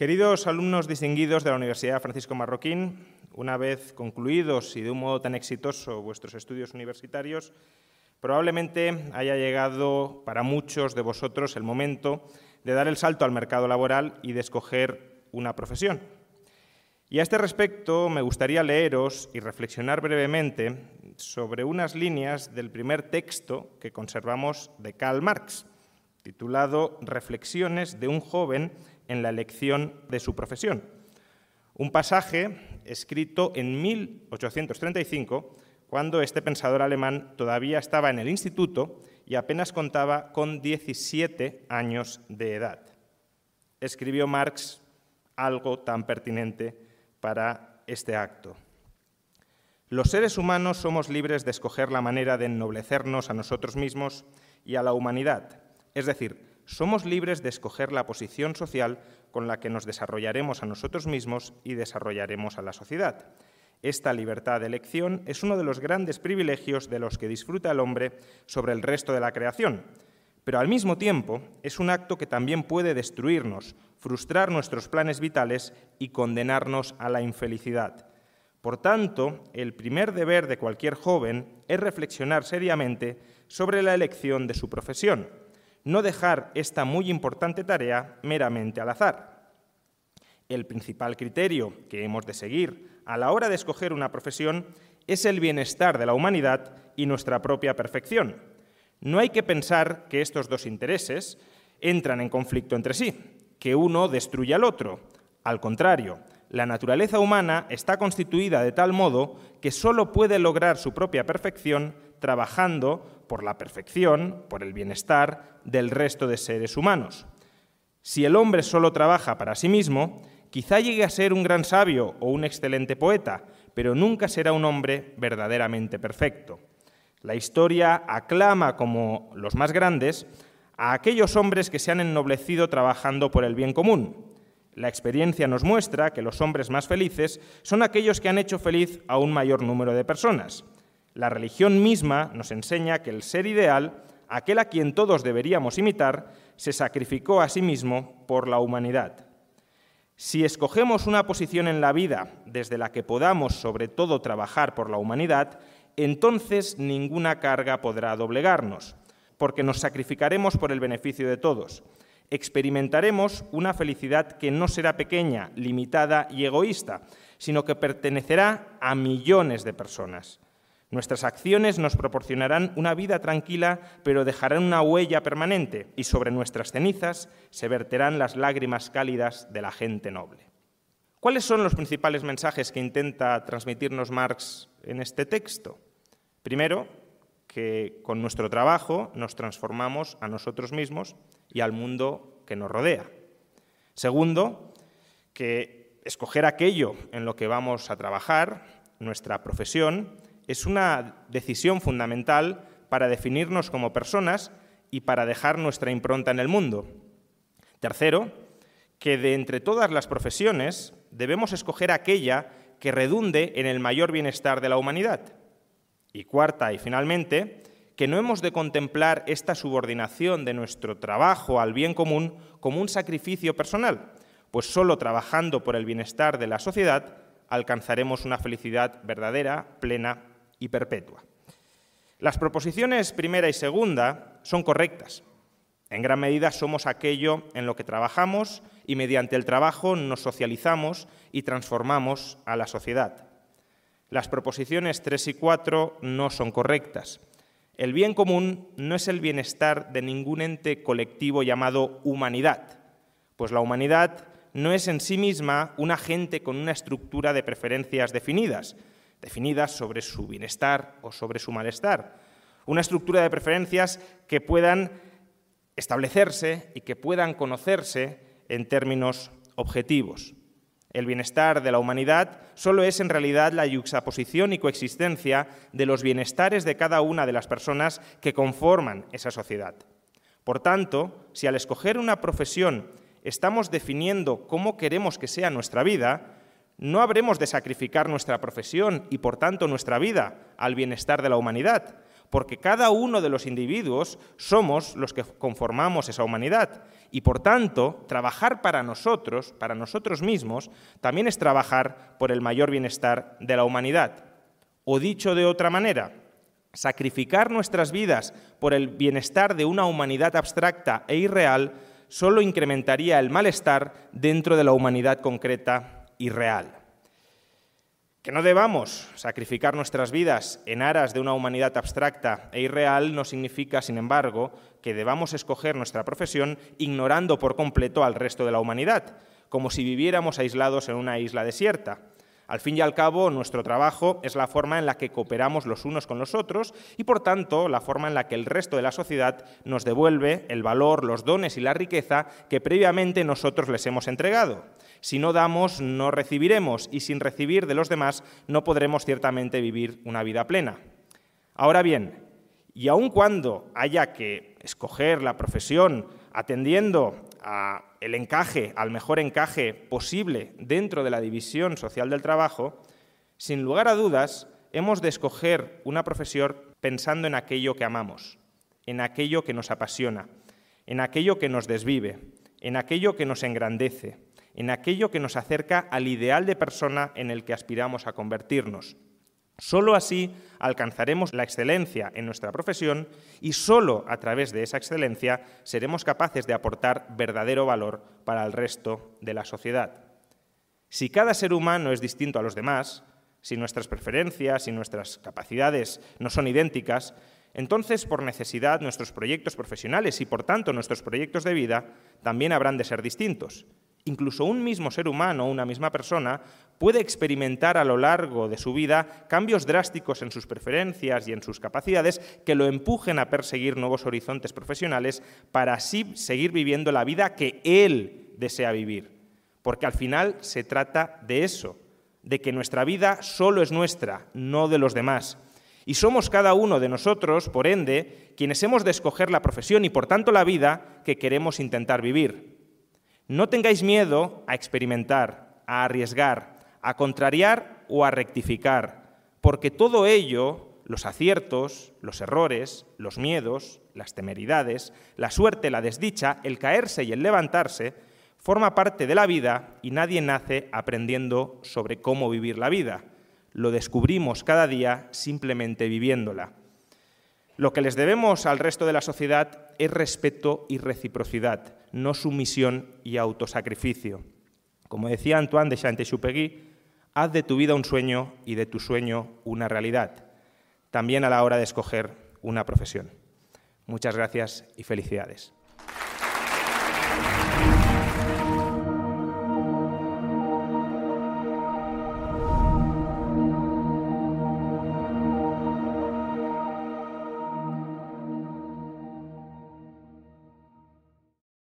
Queridos alumnos distinguidos de la Universidad Francisco Marroquín, una vez concluidos y de un modo tan exitoso vuestros estudios universitarios, probablemente haya llegado para muchos de vosotros el momento de dar el salto al mercado laboral y de escoger una profesión. Y a este respecto me gustaría leeros y reflexionar brevemente sobre unas líneas del primer texto que conservamos de Karl Marx, titulado Reflexiones de un joven en la elección de su profesión. Un pasaje escrito en 1835, cuando este pensador alemán todavía estaba en el instituto y apenas contaba con 17 años de edad. Escribió Marx algo tan pertinente para este acto. Los seres humanos somos libres de escoger la manera de ennoblecernos a nosotros mismos y a la humanidad, es decir, somos libres de escoger la posición social con la que nos desarrollaremos a nosotros mismos y desarrollaremos a la sociedad. Esta libertad de elección es uno de los grandes privilegios de los que disfruta el hombre sobre el resto de la creación, pero al mismo tiempo es un acto que también puede destruirnos, frustrar nuestros planes vitales y condenarnos a la infelicidad. Por tanto, el primer deber de cualquier joven es reflexionar seriamente sobre la elección de su profesión no dejar esta muy importante tarea meramente al azar. El principal criterio que hemos de seguir a la hora de escoger una profesión es el bienestar de la humanidad y nuestra propia perfección. No hay que pensar que estos dos intereses entran en conflicto entre sí, que uno destruye al otro. Al contrario, la naturaleza humana está constituida de tal modo que sólo puede lograr su propia perfección trabajando por la perfección, por el bienestar del resto de seres humanos. Si el hombre solo trabaja para sí mismo, quizá llegue a ser un gran sabio o un excelente poeta, pero nunca será un hombre verdaderamente perfecto. La historia aclama como los más grandes a aquellos hombres que se han ennoblecido trabajando por el bien común. La experiencia nos muestra que los hombres más felices son aquellos que han hecho feliz a un mayor número de personas. La religión misma nos enseña que el ser ideal, aquel a quien todos deberíamos imitar, se sacrificó a sí mismo por la humanidad. Si escogemos una posición en la vida desde la que podamos sobre todo trabajar por la humanidad, entonces ninguna carga podrá doblegarnos, porque nos sacrificaremos por el beneficio de todos. Experimentaremos una felicidad que no será pequeña, limitada y egoísta, sino que pertenecerá a millones de personas. Nuestras acciones nos proporcionarán una vida tranquila, pero dejarán una huella permanente y sobre nuestras cenizas se verterán las lágrimas cálidas de la gente noble. ¿Cuáles son los principales mensajes que intenta transmitirnos Marx en este texto? Primero, que con nuestro trabajo nos transformamos a nosotros mismos y al mundo que nos rodea. Segundo, que escoger aquello en lo que vamos a trabajar, nuestra profesión, es una decisión fundamental para definirnos como personas y para dejar nuestra impronta en el mundo. Tercero, que de entre todas las profesiones debemos escoger aquella que redunde en el mayor bienestar de la humanidad. Y cuarta y finalmente, que no hemos de contemplar esta subordinación de nuestro trabajo al bien común como un sacrificio personal, pues solo trabajando por el bienestar de la sociedad alcanzaremos una felicidad verdadera, plena y perpetua. Las proposiciones primera y segunda son correctas. En gran medida somos aquello en lo que trabajamos y mediante el trabajo nos socializamos y transformamos a la sociedad. Las proposiciones 3 y 4 no son correctas. El bien común no es el bienestar de ningún ente colectivo llamado humanidad, pues la humanidad no es en sí misma un agente con una estructura de preferencias definidas, definidas sobre su bienestar o sobre su malestar. Una estructura de preferencias que puedan establecerse y que puedan conocerse en términos objetivos. El bienestar de la humanidad solo es en realidad la yuxaposición y coexistencia de los bienestares de cada una de las personas que conforman esa sociedad. Por tanto, si al escoger una profesión estamos definiendo cómo queremos que sea nuestra vida, no habremos de sacrificar nuestra profesión y por tanto nuestra vida al bienestar de la humanidad, porque cada uno de los individuos somos los que conformamos esa humanidad y por tanto trabajar para nosotros, para nosotros mismos, también es trabajar por el mayor bienestar de la humanidad. O dicho de otra manera, sacrificar nuestras vidas por el bienestar de una humanidad abstracta e irreal solo incrementaría el malestar dentro de la humanidad concreta y real. Que no debamos sacrificar nuestras vidas en aras de una humanidad abstracta e irreal no significa, sin embargo, que debamos escoger nuestra profesión ignorando por completo al resto de la humanidad, como si viviéramos aislados en una isla desierta. Al fin y al cabo, nuestro trabajo es la forma en la que cooperamos los unos con los otros y, por tanto, la forma en la que el resto de la sociedad nos devuelve el valor, los dones y la riqueza que previamente nosotros les hemos entregado. Si no damos, no recibiremos y sin recibir de los demás no podremos ciertamente vivir una vida plena. Ahora bien, y aun cuando haya que escoger la profesión atendiendo el encaje, al mejor encaje posible dentro de la división social del trabajo, sin lugar a dudas, hemos de escoger una profesión pensando en aquello que amamos, en aquello que nos apasiona, en aquello que nos desvive, en aquello que nos engrandece, en aquello que nos acerca al ideal de persona en el que aspiramos a convertirnos. Solo así alcanzaremos la excelencia en nuestra profesión y solo a través de esa excelencia seremos capaces de aportar verdadero valor para el resto de la sociedad. Si cada ser humano es distinto a los demás, si nuestras preferencias y nuestras capacidades no son idénticas, entonces por necesidad nuestros proyectos profesionales y por tanto nuestros proyectos de vida también habrán de ser distintos. Incluso un mismo ser humano, una misma persona, puede experimentar a lo largo de su vida cambios drásticos en sus preferencias y en sus capacidades que lo empujen a perseguir nuevos horizontes profesionales para así seguir viviendo la vida que él desea vivir. Porque al final se trata de eso, de que nuestra vida solo es nuestra, no de los demás. Y somos cada uno de nosotros, por ende, quienes hemos de escoger la profesión y por tanto la vida que queremos intentar vivir. No tengáis miedo a experimentar, a arriesgar, a contrariar o a rectificar, porque todo ello, los aciertos, los errores, los miedos, las temeridades, la suerte, la desdicha, el caerse y el levantarse, forma parte de la vida y nadie nace aprendiendo sobre cómo vivir la vida. Lo descubrimos cada día simplemente viviéndola. Lo que les debemos al resto de la sociedad es respeto y reciprocidad, no sumisión y autosacrificio. Como decía Antoine de Saint-Exupéry, haz de tu vida un sueño y de tu sueño una realidad, también a la hora de escoger una profesión. Muchas gracias y felicidades.